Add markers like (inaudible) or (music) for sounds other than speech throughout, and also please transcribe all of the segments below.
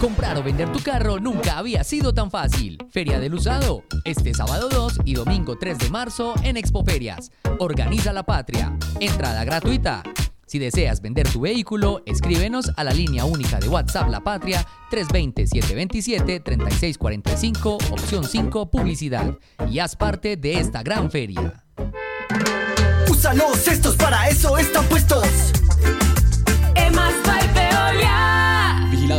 Comprar o vender tu carro nunca había sido tan fácil. Feria del Usado, este sábado 2 y domingo 3 de marzo en Expoferias. Organiza la patria. Entrada gratuita. Si deseas vender tu vehículo, escríbenos a la línea única de WhatsApp La Patria 320-727-3645, opción 5, publicidad. Y haz parte de esta gran feria. Úsalos, estos para eso están puestos.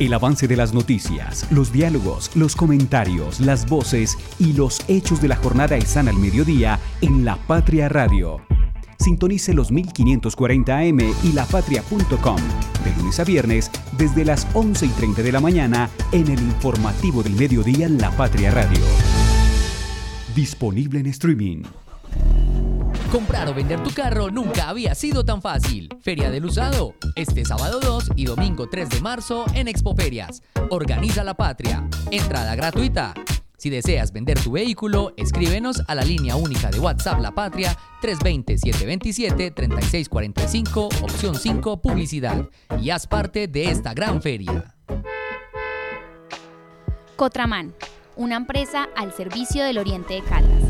El avance de las noticias, los diálogos, los comentarios, las voces y los hechos de la jornada están al mediodía en La Patria Radio. Sintonice los 1540 AM y lapatria.com de lunes a viernes desde las 11 y 30 de la mañana en el informativo del mediodía en La Patria Radio. Disponible en streaming. Comprar o vender tu carro nunca había sido tan fácil. Feria del Usado, este sábado 2 y domingo 3 de marzo en Expoferias. Organiza la patria. Entrada gratuita. Si deseas vender tu vehículo, escríbenos a la línea única de WhatsApp La Patria 320-727-3645, opción 5, publicidad. Y haz parte de esta gran feria. Cotraman, una empresa al servicio del Oriente de Caldas.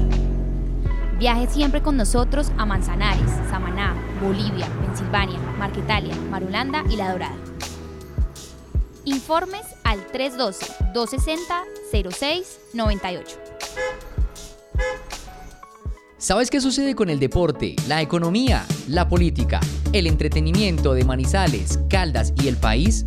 Viaje siempre con nosotros a Manzanares, Samaná, Bolivia, Pensilvania, Marquetalia, Marulanda y La Dorada. Informes al 312-260-0698. ¿Sabes qué sucede con el deporte, la economía, la política, el entretenimiento de Manizales, Caldas y el país?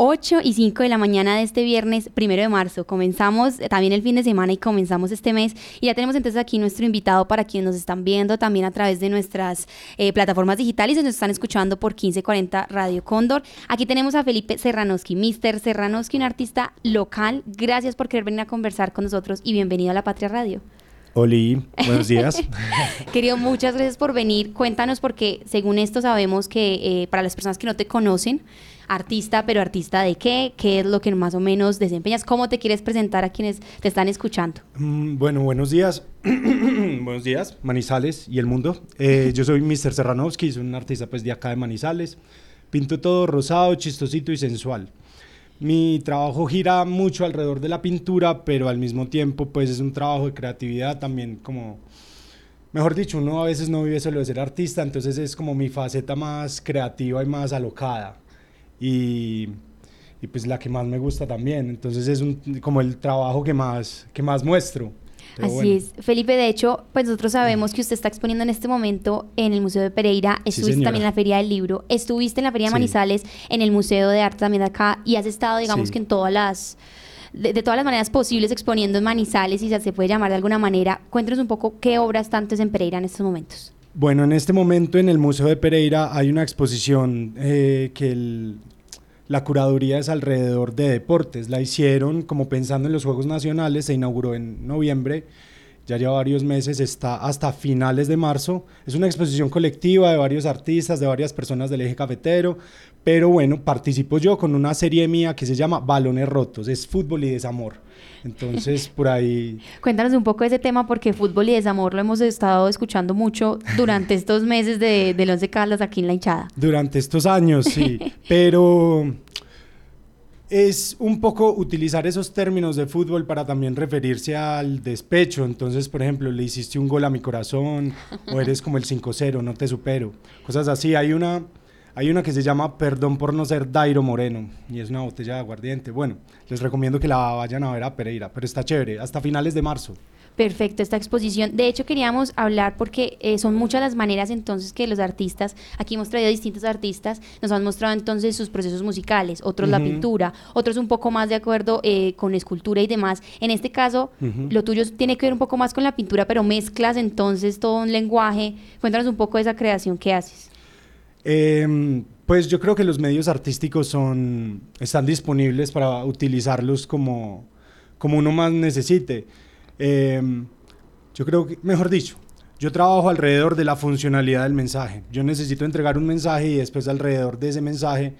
8 y 5 de la mañana de este viernes, primero de marzo. Comenzamos también el fin de semana y comenzamos este mes. Y ya tenemos entonces aquí nuestro invitado para quienes nos están viendo también a través de nuestras eh, plataformas digitales y nos están escuchando por 1540 Radio Cóndor. Aquí tenemos a Felipe Serranoski, Mr. Serranoski, un artista local. Gracias por querer venir a conversar con nosotros y bienvenido a La Patria Radio. Oli, buenos días. (laughs) Querido, muchas gracias por venir. Cuéntanos porque según esto sabemos que eh, para las personas que no te conocen, artista, pero artista de qué, qué es lo que más o menos desempeñas, cómo te quieres presentar a quienes te están escuchando. Mm, bueno, buenos días. (clears throat) buenos días, Manizales y el mundo. Eh, yo soy Mr. Serranovsky, soy un artista pues de acá de Manizales. Pinto todo rosado, chistosito y sensual. Mi trabajo gira mucho alrededor de la pintura, pero al mismo tiempo pues es un trabajo de creatividad también como... Mejor dicho, uno a veces no vive solo de ser artista, entonces es como mi faceta más creativa y más alocada. Y, y pues la que más me gusta también. Entonces es un, como el trabajo que más, que más muestro. Pero Así bueno. es. Felipe, de hecho, pues nosotros sabemos que usted está exponiendo en este momento en el Museo de Pereira, estuviste también en la Feria del Libro, estuviste en la Feria de Sí. Manizales, en el Museo de Arte también de acá, y has estado, digamos Sí. que en todas las... De, de todas las maneras posibles exponiendo en Manizales, y se puede llamar de alguna manera. Cuéntanos un poco qué obras tanto en Pereira en estos momentos. Bueno, en este momento en el Museo de Pereira hay una exposición eh, que la curaduría es alrededor de deportes. La hicieron como pensando en los Juegos Nacionales, se inauguró en noviembre, ya lleva varios meses, está hasta finales de marzo. Es una exposición colectiva de varios artistas, de varias personas del eje cafetero, pero bueno, participo yo con una serie mía que se llama Balones Rotos, es fútbol y desamor. Entonces, (laughs) por ahí Cuéntanos un poco de ese tema porque fútbol y desamor lo hemos estado escuchando mucho durante estos meses de, del Once Caldas aquí en la hinchada. Durante estos años, sí. (laughs) Pero es un poco utilizar esos términos de fútbol para también referirse al despecho. Entonces, por ejemplo, le hiciste un gol a mi corazón o eres como el 5-0, no te supero. Cosas así. Hay una, Hay una que se llama Perdón por no ser Dairo Moreno y es una botella de aguardiente. Bueno, les recomiendo que la vayan a ver a Pereira, pero está chévere, hasta finales de marzo. Perfecto, esta exposición. De hecho, queríamos hablar porque eh, son muchas las maneras entonces que los artistas, aquí hemos traído distintos artistas, nos han mostrado entonces sus procesos musicales, otros la pintura, otros un poco más de acuerdo eh, con escultura y demás. En este caso, lo tuyo tiene que ver un poco más con la pintura, pero mezclas entonces todo un lenguaje. Cuéntanos un poco de esa creación que haces. Em, pues yo creo que los medios artísticos son, están disponibles para utilizarlos como, como uno más necesite. Em, yo creo que, mejor dicho, yo trabajo alrededor de la funcionalidad del mensaje. Yo necesito entregar un mensaje y después alrededor de ese mensaje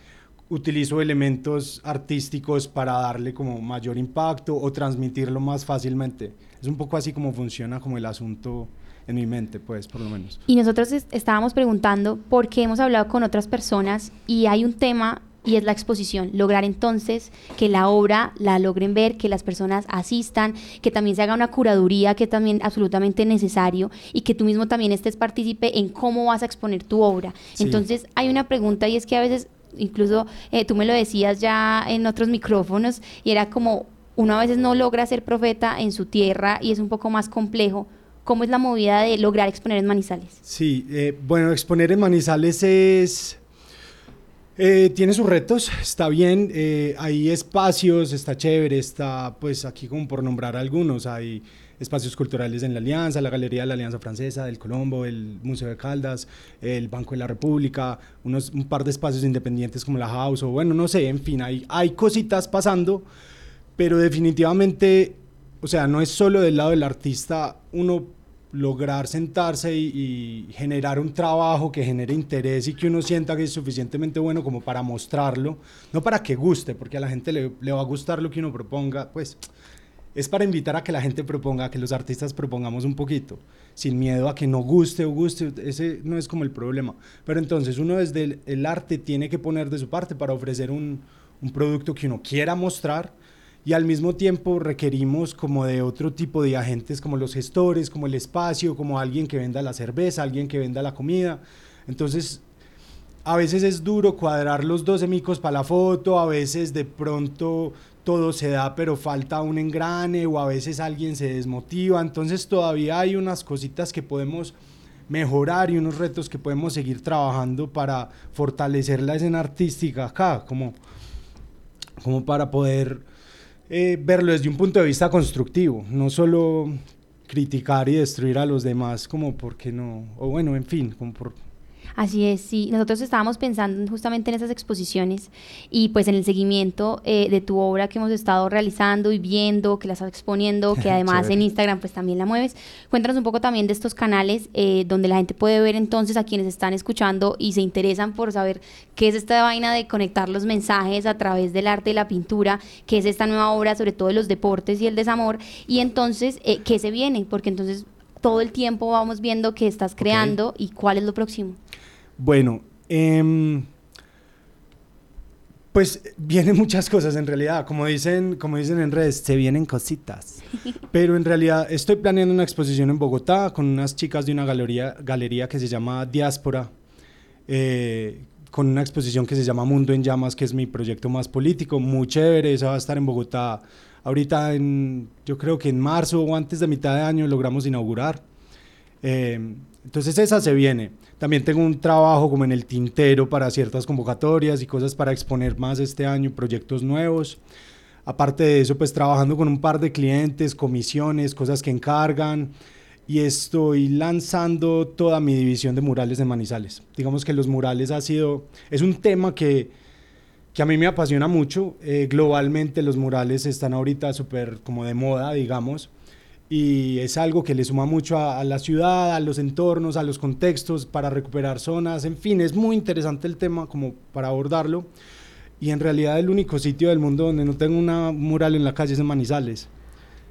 utilizo elementos artísticos para darle como mayor impacto o transmitirlo más fácilmente. Es un poco así como funciona como el asunto en mi mente, pues, por lo menos. Y nosotros es- estábamos preguntando porque hemos hablado con otras personas y hay un tema y es la exposición. Lograr entonces que la obra la logren ver, que las personas asistan, que también se haga una curaduría que también absolutamente necesario y que tú mismo también estés partícipe en cómo vas a exponer tu obra. Sí. Entonces hay una pregunta y es que a veces, incluso eh, tú me lo decías ya en otros micrófonos y era como uno a veces no logra ser profeta en su tierra y es un poco más complejo. ¿Cómo es la movida de lograr exponer en Manizales? Sí, eh, bueno, exponer en Manizales es... eh, tiene sus retos, está bien, eh, hay espacios, está chévere, está pues aquí como por nombrar algunos, hay espacios culturales en la Alianza, la Galería de la Alianza Francesa, del Colombo, el Museo de Caldas, el Banco de la República, unos, un par de espacios independientes como la House, o bueno, no sé, en fin, hay, hay cositas pasando, pero definitivamente, o sea, no es solo del lado del artista uno lograr sentarse y, generar un trabajo que genere interés y que uno sienta que es suficientemente bueno como para mostrarlo, no para que guste, porque a la gente le, va a gustar lo que uno proponga, pues es para invitar a que la gente proponga, a que los artistas propongamos un poquito, sin miedo a que no guste o guste, ese no es como el problema. Pero entonces uno desde el, arte tiene que poner de su parte para ofrecer un producto que uno quiera mostrar y al mismo tiempo requerimos como de otro tipo de agentes como los gestores, como el espacio, como alguien que venda la cerveza, alguien que venda la comida. Entonces, a veces es duro cuadrar los 12 micos para la foto, a veces de pronto todo se da pero falta un engrane o a veces alguien se desmotiva, entonces todavía hay unas cositas que podemos mejorar y unos retos que podemos seguir trabajando para fortalecer la escena artística acá, como, como para poder eh, verlo desde un punto de vista constructivo, no solo criticar y destruir a los demás como porque no, o bueno, en fin, como por Así es, sí. Nosotros estábamos pensando justamente en esas exposiciones y pues en el seguimiento eh, de tu obra que hemos estado realizando y viendo, que la estás exponiendo, que (laughs) además en Instagram pues también la mueves. Cuéntanos un poco también de estos canales eh, donde la gente puede ver entonces a quienes están escuchando y se interesan por saber qué es esta vaina de conectar los mensajes a través del arte y la pintura, qué es esta nueva obra, sobre todo de los deportes y el desamor, y entonces eh, qué se viene, porque entonces todo el tiempo vamos viendo que estás creando y cuál es lo próximo. Bueno, em, pues vienen muchas cosas en realidad, como dicen, como dicen en redes, se vienen cositas. (laughs) Pero en realidad estoy planeando una exposición en Bogotá con unas chicas de una galería, galería que se llama Diáspora, eh, con una exposición que se llama Mundo en Llamas, que es mi proyecto más político, muy chévere, esa va a estar en Bogotá. Ahorita, en, yo creo que en marzo o antes de mitad de año logramos inaugurar. Eh, entonces esa se viene. También tengo un trabajo como en el tintero para ciertas convocatorias y cosas para exponer más este año, proyectos nuevos. Aparte de eso, pues trabajando con un par de clientes, comisiones, cosas que encargan. Y estoy lanzando toda mi división de murales de Manizales. Digamos que los murales ha sido, es un tema que, que a mí me apasiona mucho. Eh, globalmente los murales están ahorita súper como de moda, digamos y es algo que le suma mucho a, la ciudad, a los entornos, a los contextos, para recuperar zonas, en fin, es muy interesante el tema como para abordarlo. Y en realidad el único sitio del mundo donde no tengo una mural en la calle es en Manizales.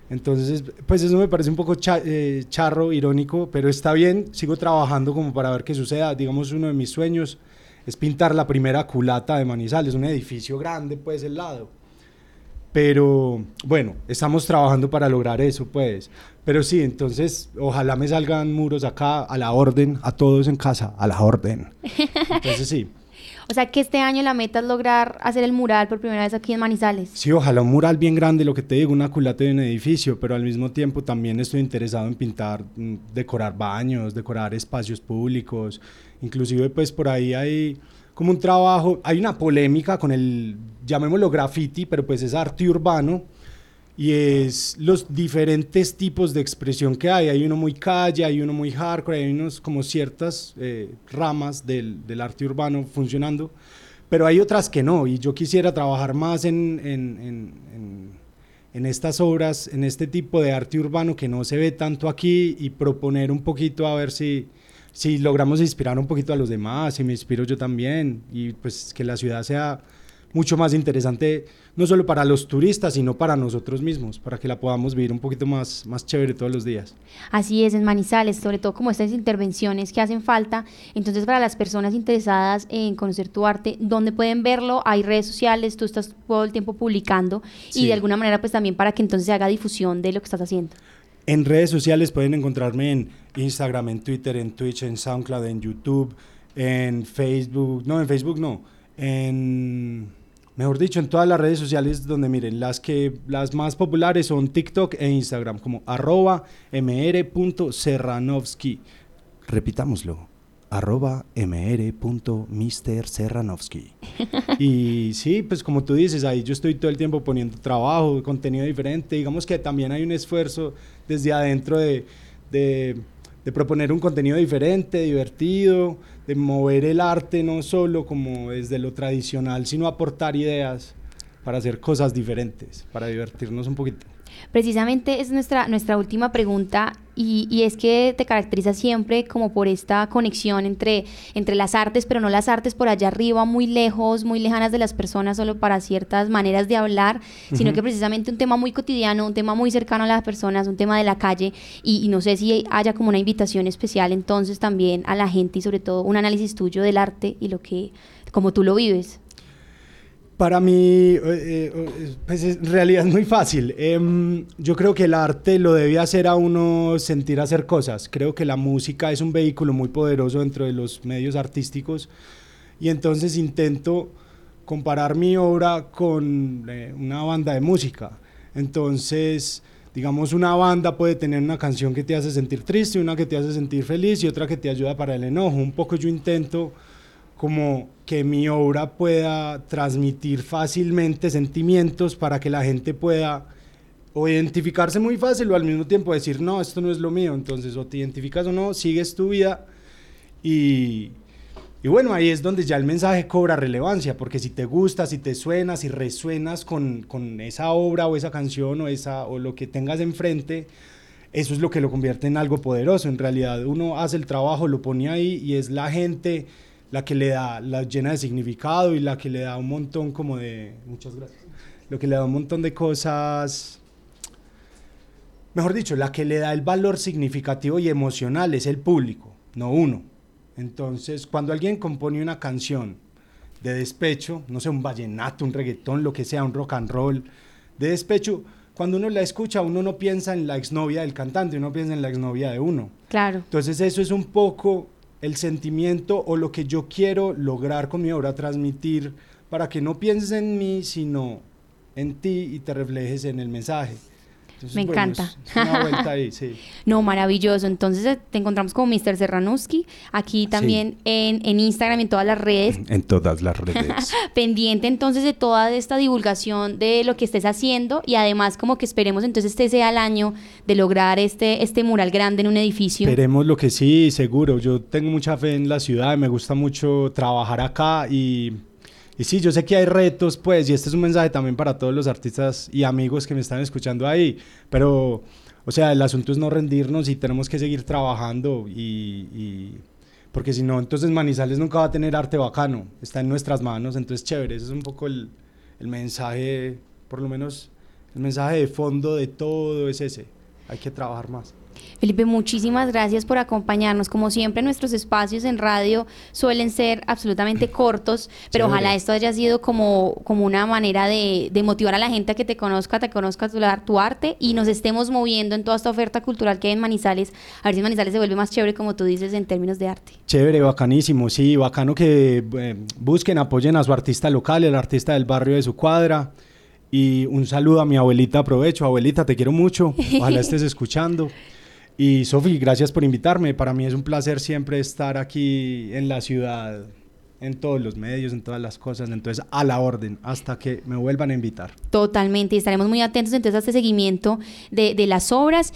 Entonces, pues eso me parece un poco eh, charro, irónico, pero está bien, sigo trabajando como para ver qué suceda. Digamos, uno de mis sueños es pintar la primera culata de Manizales, un edificio grande, pues, el lado. Pero bueno, estamos trabajando para lograr eso, pues. Pero sí, entonces, ojalá me salgan muros acá a la orden, a todos en casa, a la orden. (laughs) Entonces sí. O sea que este año la meta es lograr hacer el mural por primera vez aquí en Manizales. Sí, ojalá un mural bien grande, lo que te digo, una culata de un edificio, pero al mismo tiempo también estoy interesado en pintar, mm, decorar baños, decorar espacios públicos, inclusive pues por ahí hay como un trabajo, hay una polémica con el, llamémoslo graffiti, pero pues es arte urbano, y es los diferentes tipos de expresión que hay. Hay uno muy calle, hay uno muy hardcore, hay unos como ciertas eh, ramas del, del, arte urbano funcionando, pero hay otras que no. Y yo quisiera trabajar más en, en, en, en, estas obras, en este tipo de arte urbano que no se ve tanto aquí y proponer un poquito a ver si, si logramos inspirar un poquito a los demás, si me inspiro yo también y pues que la ciudad sea mucho más interesante, no solo para los turistas, sino para nosotros mismos, para que la podamos vivir un poquito más, más chévere todos los días. Así es, en Manizales, sobre todo como estas intervenciones que hacen falta. Entonces, para las personas interesadas en conocer tu arte, ¿dónde pueden verlo? Hay redes sociales, tú estás todo el tiempo publicando sí. y de alguna manera, pues también para que entonces se haga difusión de lo que estás haciendo. En redes sociales pueden encontrarme en Instagram, en Twitter, en Twitch, en SoundCloud, en YouTube, en Facebook, no, en Facebook no, en mejor dicho, en todas las redes sociales donde miren, las que las más populares son TikTok e Instagram, como arroba mr.serranovsky. Repitámoslo, arroba mr.mrserranovsky. (laughs) y sí, pues como tú dices, ahí yo estoy todo el tiempo poniendo trabajo, contenido diferente. Digamos que también hay un esfuerzo desde adentro de, de, de proponer un contenido diferente, divertido, de mover el arte no solo como desde lo tradicional, sino aportar ideas para hacer cosas diferentes, para divertirnos un poquito. Precisamente es nuestra, nuestra última pregunta y, y, es que te caracteriza siempre como por esta conexión entre, entre las artes, pero no las artes por allá arriba, muy lejos, muy lejanas de las personas, solo para ciertas maneras de hablar, sino uh -huh. que precisamente un tema muy cotidiano, un tema muy cercano a las personas, un tema de la calle y, y no sé si haya como una invitación especial entonces también a la gente y sobre todo un análisis tuyo del arte y lo que, como tú lo vives. Para mí, eh, eh, pues en realidad es muy fácil. Eh, yo creo que el arte lo debe hacer a uno sentir hacer cosas. Creo que la música es un vehículo muy poderoso dentro de los medios artísticos y entonces intento comparar mi obra con eh, una banda de música. Entonces, digamos, una banda puede tener una canción que te hace sentir triste, una que te hace sentir feliz y otra que te ayuda para el enojo. Un poco yo intento como que mi obra pueda transmitir fácilmente sentimientos para que la gente pueda o identificarse muy fácil o al mismo tiempo decir, no, esto no es lo mío, entonces o te identificas o no, sigues tu vida y, y bueno, ahí es donde ya el mensaje cobra relevancia, porque si te gusta, si te suena, si resuenas con, con esa obra o esa canción o, esa, o lo que tengas enfrente, eso es lo que lo convierte en algo poderoso. En realidad uno hace el trabajo, lo pone ahí y es la gente la que le da, la llena de significado y la que le da un montón como de, muchas gracias, lo que le da un montón de cosas, mejor dicho, la que le da el valor significativo y emocional es el público, no uno. Entonces, cuando alguien compone una canción de despecho, no sé, un vallenato, un reggaetón, lo que sea, un rock and roll, de despecho, cuando uno la escucha, uno no piensa en la exnovia del cantante, uno piensa en la exnovia de uno. Claro. Entonces, eso es un poco el sentimiento o lo que yo quiero lograr con mi obra, transmitir, para que no pienses en mí, sino en ti y te reflejes en el mensaje. Entonces, Me bueno, encanta. Es, es una (laughs) vuelta ahí, sí. No, maravilloso. Entonces eh, te encontramos como Mr. Serranowski, aquí también sí. en, en, Instagram y en todas las redes. (laughs) En todas las redes. (laughs) Pendiente entonces de toda esta divulgación de lo que estés haciendo y además como que esperemos entonces este sea el año de lograr este, este mural grande en un edificio. Esperemos lo que sí, seguro. Yo tengo mucha fe en la ciudad, me gusta mucho trabajar acá y y sí, yo sé que hay retos, pues, y este es un mensaje también para todos los artistas y amigos que me están escuchando ahí, pero, o sea, el asunto es no rendirnos y tenemos que seguir trabajando y, porque si no, entonces Manizales nunca va a tener arte bacano, está en nuestras manos, entonces chévere, ese es un poco el mensaje, por lo menos el mensaje de fondo de todo es ese, hay que trabajar más. Felipe, muchísimas gracias por acompañarnos. Como siempre, nuestros espacios en radio suelen ser absolutamente (clears throat) cortos, pero Chévere. ojalá esto haya sido como, como una manera de, de motivar a la gente a que te conozca, te conozca tu, tu arte y nos estemos moviendo en toda esta oferta cultural que hay en Manizales. A ver si Manizales se vuelve más chévere, como tú dices, en términos de arte. Chévere, bacanísimo, sí, bacano que eh, busquen, apoyen a su artista local, el artista del barrio de su cuadra. Y un saludo a mi abuelita, aprovecho. Abuelita, te quiero mucho. Ojalá (laughs) estés escuchando. Y Sofi, gracias por invitarme. Para mí es un placer siempre estar aquí en la ciudad, en todos los medios, en todas las cosas. Entonces, a la orden, hasta que me vuelvan a invitar. Totalmente, y estaremos muy atentos entonces a este seguimiento de, de las obras